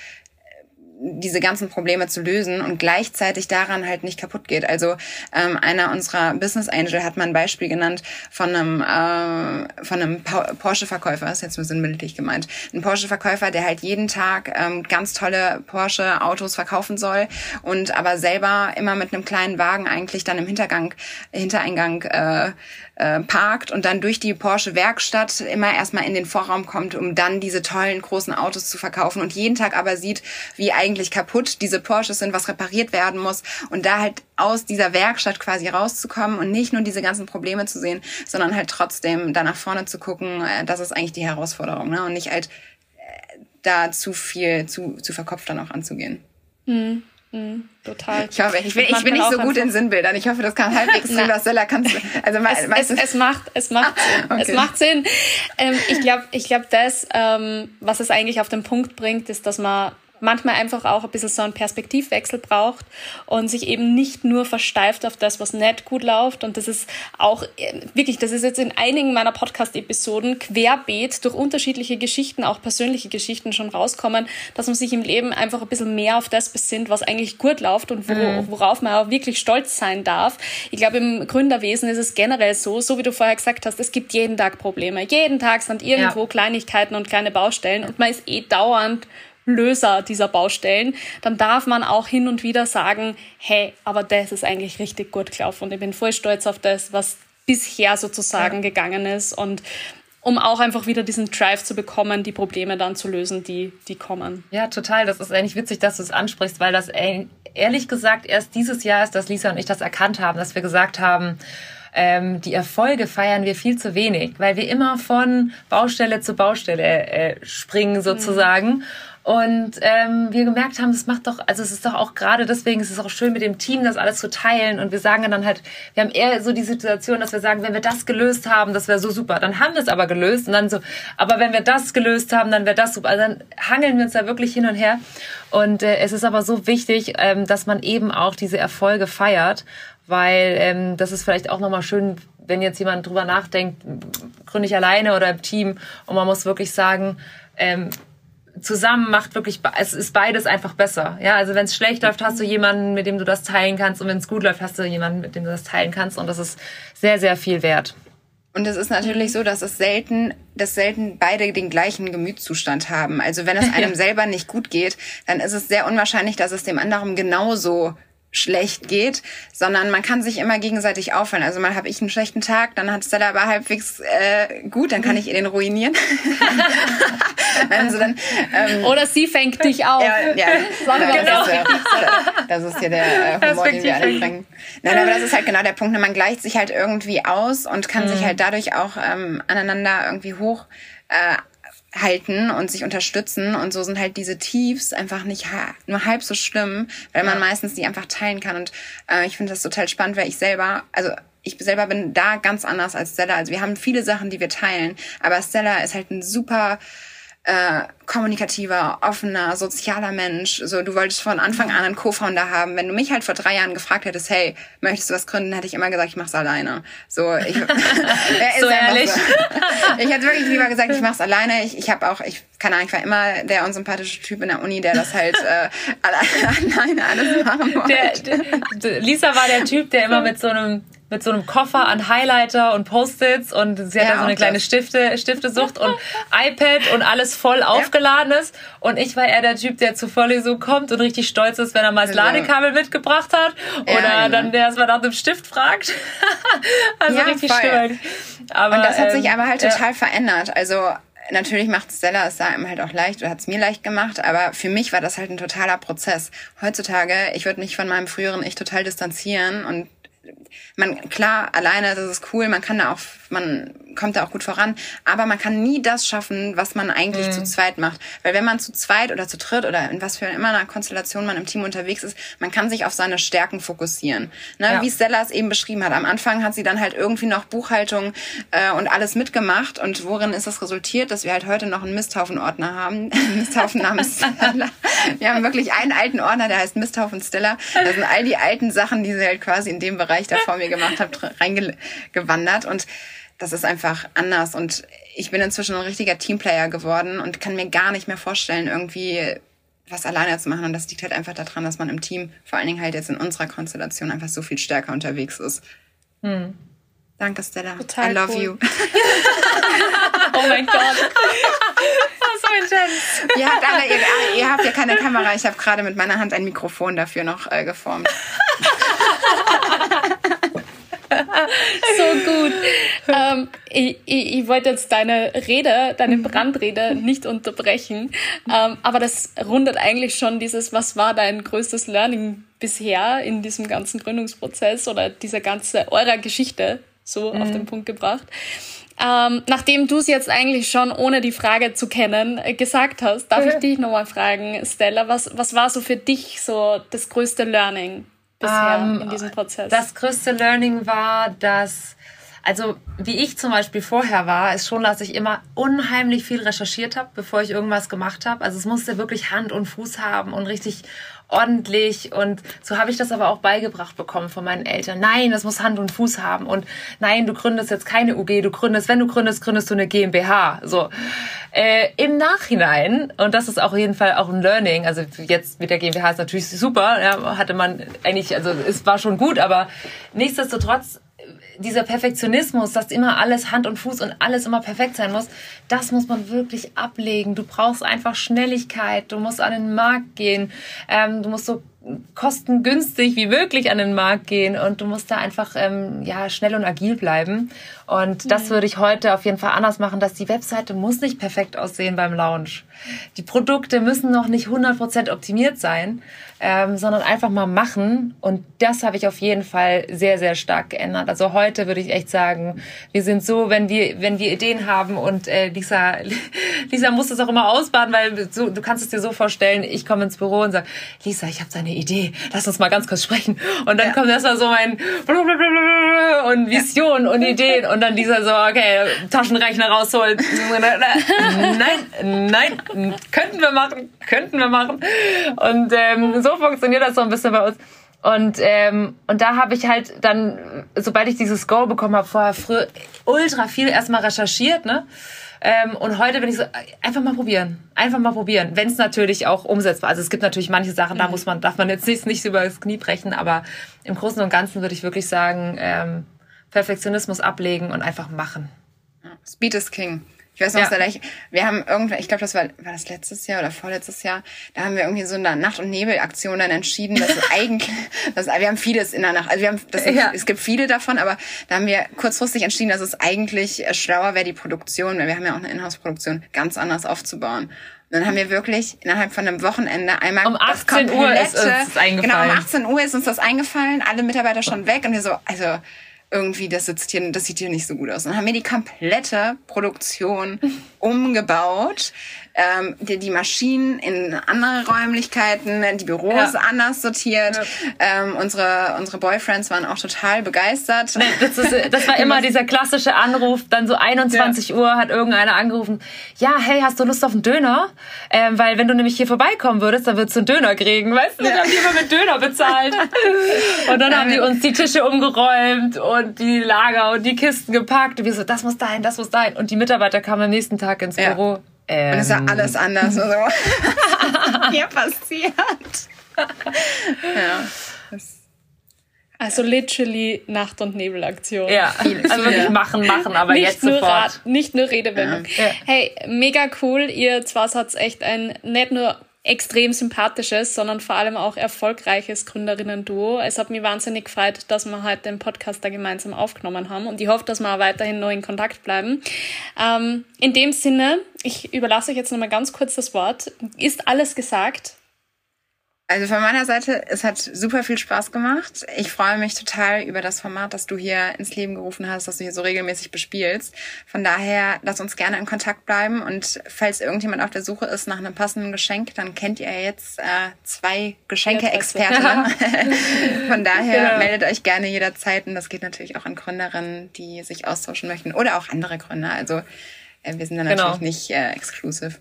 diese ganzen Probleme zu lösen und gleichzeitig daran halt nicht kaputt geht. Also ähm, einer unserer Business Angel hat mal ein Beispiel genannt von einem äh, von einem Porsche-Verkäufer, ist jetzt nur sinnbildlich gemeint, ein Porsche-Verkäufer, der halt jeden Tag ähm, ganz tolle Porsche-Autos verkaufen soll und aber selber immer mit einem kleinen Wagen eigentlich dann im Hintergang Hintereingang äh, äh, parkt und dann durch die Porsche Werkstatt immer erstmal in den Vorraum kommt, um dann diese tollen großen Autos zu verkaufen und jeden Tag aber sieht, wie eigentlich kaputt diese Porsches sind, was repariert werden muss und da halt aus dieser Werkstatt quasi rauszukommen und nicht nur diese ganzen Probleme zu sehen, sondern halt trotzdem da nach vorne zu gucken, äh, das ist eigentlich die Herausforderung ne? und nicht halt äh, da zu viel, zu, zu verkopft dann auch anzugehen. Mhm. Mhm, total. Ich hoffe, ich bin, ich bin nicht so gut in Sinnbildern. Ich hoffe, das kann halbwegs Silver Seller kannst also es, es, es, macht es macht ah, okay. es macht Sinn. Ähm, ich glaube, ich glaube, das, ähm, was es eigentlich auf den Punkt bringt, ist, dass man manchmal einfach auch ein bisschen so einen Perspektivwechsel braucht und sich eben nicht nur versteift auf das, was nicht gut läuft. Und das ist auch äh, wirklich, das ist jetzt in einigen meiner Podcast-Episoden querbeet durch unterschiedliche Geschichten, auch persönliche Geschichten schon rauskommen, dass man sich im Leben einfach ein bisschen mehr auf das besinnt, was eigentlich gut läuft und wo, mhm. worauf man auch wirklich stolz sein darf. Ich glaube, im Gründerwesen ist es generell so, so wie du vorher gesagt hast, es gibt jeden Tag Probleme. Jeden Tag sind irgendwo ja. Kleinigkeiten und kleine Baustellen und man ist eh dauernd Löser dieser Baustellen, dann darf man auch hin und wieder sagen, hey, aber das ist eigentlich richtig gut gelaufen und ich bin voll stolz auf das, was bisher sozusagen ja. gegangen ist und um auch einfach wieder diesen Drive zu bekommen, die Probleme dann zu lösen, die, die kommen. Ja, total. Das ist eigentlich witzig, dass du es ansprichst, weil das ehrlich gesagt erst dieses Jahr ist, dass Lisa und ich das erkannt haben, dass wir gesagt haben, ähm, die Erfolge feiern wir viel zu wenig, weil wir immer von Baustelle zu Baustelle äh, springen sozusagen. Mhm. Und ähm, wir gemerkt haben, das macht doch, also es ist doch auch gerade deswegen, ist es auch schön mit dem Team, das alles zu teilen. Und wir sagen dann halt, wir haben eher so die Situation, dass wir sagen, wenn wir das gelöst haben, das wäre so super. Dann haben wir es aber gelöst und dann so, aber wenn wir das gelöst haben, dann wäre das super. Also dann hangeln wir uns da wirklich hin und her. Und äh, es ist aber so wichtig, ähm, dass man eben auch diese Erfolge feiert, weil ähm, das ist vielleicht auch nochmal schön wenn jetzt jemand drüber nachdenkt, gründe ich alleine oder im Team und man muss wirklich sagen, ähm, zusammen macht wirklich, es ist beides einfach besser. Ja, also wenn es schlecht läuft, hast du jemanden, mit dem du das teilen kannst und wenn es gut läuft, hast du jemanden, mit dem du das teilen kannst und das ist sehr, sehr viel wert. Und es ist natürlich so, dass es selten, dass selten beide den gleichen Gemütszustand haben. Also wenn es einem selber nicht gut geht, dann ist es sehr unwahrscheinlich, dass es dem anderen genauso schlecht geht, sondern man kann sich immer gegenseitig auffallen. Also mal habe ich einen schlechten Tag, dann hat Stella aber halbwegs äh, gut, dann kann ich ihr den ruinieren. also dann, ähm, Oder sie fängt dich auf. Ja, ja. genau. das, ist, das ist hier der äh, Humor, den wir alle bringen. Nein, aber das ist halt genau der Punkt. Ne? Man gleicht sich halt irgendwie aus und kann mhm. sich halt dadurch auch ähm, aneinander irgendwie hoch äh, halten und sich unterstützen. Und so sind halt diese Tiefs einfach nicht ha nur halb so schlimm, weil man meistens die einfach teilen kann. Und äh, ich finde das total spannend, weil ich selber, also ich selber bin da ganz anders als Stella. Also wir haben viele Sachen, die wir teilen, aber Stella ist halt ein super äh, kommunikativer, offener, sozialer Mensch. So, du wolltest von Anfang an einen Co-Founder haben. Wenn du mich halt vor drei Jahren gefragt hättest, hey, möchtest du was gründen, hätte ich immer gesagt, ich mach's alleine. So, ich, so ehrlich. So. Ich hätte wirklich lieber gesagt, ich mach's alleine. Ich, ich habe auch, ich keine Ahnung, ich war immer der unsympathische Typ in der Uni, der das halt äh, alleine alles machen wollte. Der, der, Lisa war der Typ, der immer mit so einem mit so einem Koffer an Highlighter und Post-its und sie hat ja, so eine kleine Stifte, Stiftesucht und iPad und alles voll ja. aufgeladen ist. Und ich war eher der Typ, der zur Vorlesung kommt und richtig stolz ist, wenn er mal das Ladekabel mitgebracht hat. Oder ja, dann der erstmal nach dem Stift fragt. also richtig stark. Aber, und das hat ähm, sich aber halt total verändert. Also natürlich macht Stella es da einem halt auch leicht oder hat es mir leicht gemacht, aber für mich war das halt ein totaler Prozess. Heutzutage, ich würde mich von meinem früheren Ich total distanzieren und man, klar, alleine, das ist cool, man kann da auch, man kommt da auch gut voran, aber man kann nie das schaffen, was man eigentlich mhm. zu zweit macht. Weil wenn man zu zweit oder zu dritt oder in was für immer einer Konstellation man im Team unterwegs ist, man kann sich auf seine Stärken fokussieren. Ne? Ja. Wie Stella es eben beschrieben hat. Am Anfang hat sie dann halt irgendwie noch Buchhaltung äh, und alles mitgemacht. Und worin ist das resultiert, dass wir halt heute noch einen Misthaufen-Ordner haben? Misthaufen namens Stella. Wir haben wirklich einen alten Ordner, der heißt Misthaufen Stella. Da sind all die alten Sachen, die sie halt quasi in dem Bereich da vor mir gemacht hat, reingewandert. Und das ist einfach anders. Und ich bin inzwischen ein richtiger Teamplayer geworden und kann mir gar nicht mehr vorstellen, irgendwie was alleine zu machen. Und das liegt halt einfach daran, dass man im Team, vor allen Dingen halt jetzt in unserer Konstellation, einfach so viel stärker unterwegs ist. Hm. Danke, Stella. Total I love cool. you. oh mein Gott. so intens. Ihr habt alle, ihr, ihr habt ja keine Kamera. Ich habe gerade mit meiner Hand ein Mikrofon dafür noch äh, geformt. so gut. Ähm, ich, ich, ich, wollte jetzt deine Rede, deine mhm. Brandrede nicht unterbrechen, ähm, aber das rundet eigentlich schon dieses, was war dein größtes Learning bisher in diesem ganzen Gründungsprozess oder dieser ganze eurer Geschichte so mhm. auf den Punkt gebracht. Ähm, nachdem du es jetzt eigentlich schon ohne die Frage zu kennen äh, gesagt hast, darf mhm. ich dich nochmal fragen, Stella, was, was war so für dich so das größte Learning? Bisher ähm, in diesem Prozess? Das größte Learning war, dass also wie ich zum Beispiel vorher war, ist schon, dass ich immer unheimlich viel recherchiert habe, bevor ich irgendwas gemacht habe. Also es musste wirklich Hand und Fuß haben und richtig ordentlich und so habe ich das aber auch beigebracht bekommen von meinen Eltern. Nein, das muss Hand und Fuß haben und nein, du gründest jetzt keine UG, du gründest, wenn du gründest, gründest du eine GmbH. So äh, im Nachhinein und das ist auch auf jeden Fall auch ein Learning. Also jetzt mit der GmbH ist natürlich super, ja, hatte man eigentlich, also es war schon gut, aber nichtsdestotrotz dieser Perfektionismus, dass immer alles Hand und Fuß und alles immer perfekt sein muss, das muss man wirklich ablegen. Du brauchst einfach Schnelligkeit, du musst an den Markt gehen, ähm, du musst so kostengünstig wie möglich an den Markt gehen und du musst da einfach ähm, ja schnell und agil bleiben und das mhm. würde ich heute auf jeden Fall anders machen, dass die Webseite muss nicht perfekt aussehen beim Launch. Die Produkte müssen noch nicht 100% optimiert sein, ähm, sondern einfach mal machen. Und das habe ich auf jeden Fall sehr, sehr stark geändert. Also heute würde ich echt sagen, wir sind so, wenn wir, wenn wir Ideen haben und äh, Lisa, Lisa muss das auch immer ausbaden, weil so, du kannst es dir so vorstellen, ich komme ins Büro und sage, Lisa, ich habe so eine Idee, lass uns mal ganz kurz sprechen. Und dann ja. kommt erstmal so mein und Vision ja. und Ideen und dann dieser so, okay, Taschenrechner rausholt. nein, nein, könnten wir machen, könnten wir machen. Und ähm, so funktioniert das so ein bisschen bei uns. Und, ähm, und da habe ich halt dann, sobald ich dieses Go bekommen habe, vorher früh ultra viel erstmal recherchiert, ne? Ähm, und heute bin ich so, einfach mal probieren. Einfach mal probieren. Wenn es natürlich auch umsetzbar Also es gibt natürlich manche Sachen, da mhm. muss man, darf man jetzt nicht, nicht über das Knie brechen, aber im Großen und Ganzen würde ich wirklich sagen, ähm, Perfektionismus ablegen und einfach machen. Speed is King. Ich weiß noch, ja. was wir haben irgendwann, ich glaube, das war, war das letztes Jahr oder vorletztes Jahr, da haben wir irgendwie so eine Nacht- und Nebelaktion dann entschieden, dass es eigentlich, dass, wir haben vieles in der Nacht, also wir haben, das, ja. es gibt viele davon, aber da haben wir kurzfristig entschieden, dass es eigentlich schlauer wäre, die Produktion, weil wir haben ja auch eine Inhouse-Produktion, ganz anders aufzubauen. Und dann haben wir wirklich innerhalb von einem Wochenende einmal um 18 Uhr ist uns das eingefallen. Genau, um 18 Uhr ist uns das eingefallen, alle Mitarbeiter schon weg und wir so, also irgendwie, das sitzt hier, das sieht hier nicht so gut aus. Und dann haben wir die komplette Produktion umgebaut ähm, die, die Maschinen in andere Räumlichkeiten, die Büros ja. anders sortiert. Ja. Ähm, unsere, unsere Boyfriends waren auch total begeistert. Nee, das, ist, das war immer dieser klassische Anruf, dann so 21 ja. Uhr hat irgendeiner angerufen, ja, hey, hast du Lust auf einen Döner? Ähm, weil wenn du nämlich hier vorbeikommen würdest, dann würdest du einen Döner kriegen, weißt du? Dann haben die immer mit Döner bezahlt. und dann haben die uns die Tische umgeräumt und die Lager und die Kisten gepackt. Und wir so, das muss dahin, das muss dahin. Und die Mitarbeiter kamen am nächsten Tag ins Büro. Ähm, und es war alles anders. So. Hier passiert. ja. Also literally Nacht- und Nebelaktion. Ja, also wirklich machen, machen, aber nicht jetzt sofort. Rat, nicht nur Redewendung. Ja. Hey, mega cool. Ihr zwar seid echt ein nicht nur extrem sympathisches, sondern vor allem auch erfolgreiches Gründerinnen-Duo. Es hat mich wahnsinnig gefreut, dass wir heute den Podcast da gemeinsam aufgenommen haben und ich hoffe, dass wir auch weiterhin noch in Kontakt bleiben. Ähm, in dem Sinne, ich überlasse euch jetzt nochmal ganz kurz das Wort. Ist alles gesagt? Also von meiner Seite, es hat super viel Spaß gemacht. Ich freue mich total über das Format, das du hier ins Leben gerufen hast, das du hier so regelmäßig bespielst. Von daher, lass uns gerne in Kontakt bleiben und falls irgendjemand auf der Suche ist nach einem passenden Geschenk, dann kennt ihr jetzt äh, zwei Geschenke-Expertinnen. von daher genau. meldet euch gerne jederzeit und das geht natürlich auch an Gründerinnen, die sich austauschen möchten oder auch andere Gründer. Also äh, wir sind da genau. natürlich nicht äh, exclusive.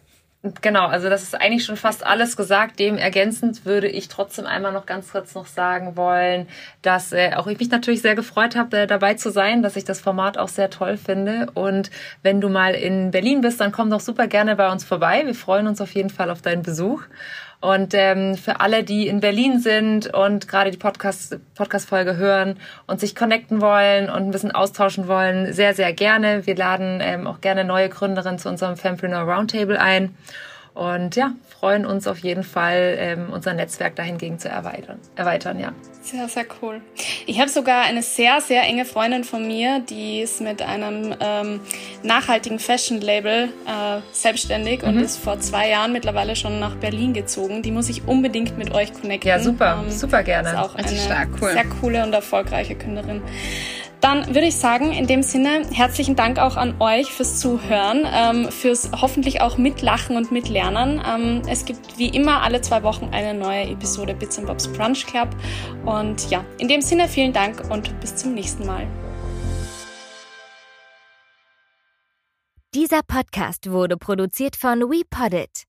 Genau, also das ist eigentlich schon fast alles gesagt. Dem ergänzend würde ich trotzdem einmal noch ganz kurz noch sagen wollen, dass äh, auch ich mich natürlich sehr gefreut habe, äh, dabei zu sein, dass ich das Format auch sehr toll finde. Und wenn du mal in Berlin bist, dann komm doch super gerne bei uns vorbei. Wir freuen uns auf jeden Fall auf deinen Besuch. Und ähm, für alle, die in Berlin sind und gerade die Podcast, Podcast-Folge hören und sich connecten wollen und ein bisschen austauschen wollen, sehr, sehr gerne. Wir laden ähm, auch gerne neue Gründerinnen zu unserem Fempreneur Roundtable ein. Und ja, freuen uns auf jeden Fall, ähm, unser Netzwerk dahingegen zu erweitern. erweitern ja. Sehr, sehr cool. Ich habe sogar eine sehr, sehr enge Freundin von mir, die ist mit einem ähm, nachhaltigen Fashion-Label äh, selbstständig mhm. und ist vor zwei Jahren mittlerweile schon nach Berlin gezogen. Die muss ich unbedingt mit euch connecten. Ja, super, ähm, super gerne. Ist auch eine stark, cool. sehr coole und erfolgreiche Künderin. Dann würde ich sagen, in dem Sinne, herzlichen Dank auch an euch fürs Zuhören, ähm, fürs hoffentlich auch Mitlachen und Mitlernen. Ähm, es gibt wie immer alle zwei Wochen eine neue Episode Bits Bobs Brunch Club. Und ja, in dem Sinne, vielen Dank und bis zum nächsten Mal. Dieser Podcast wurde produziert von WePoddit.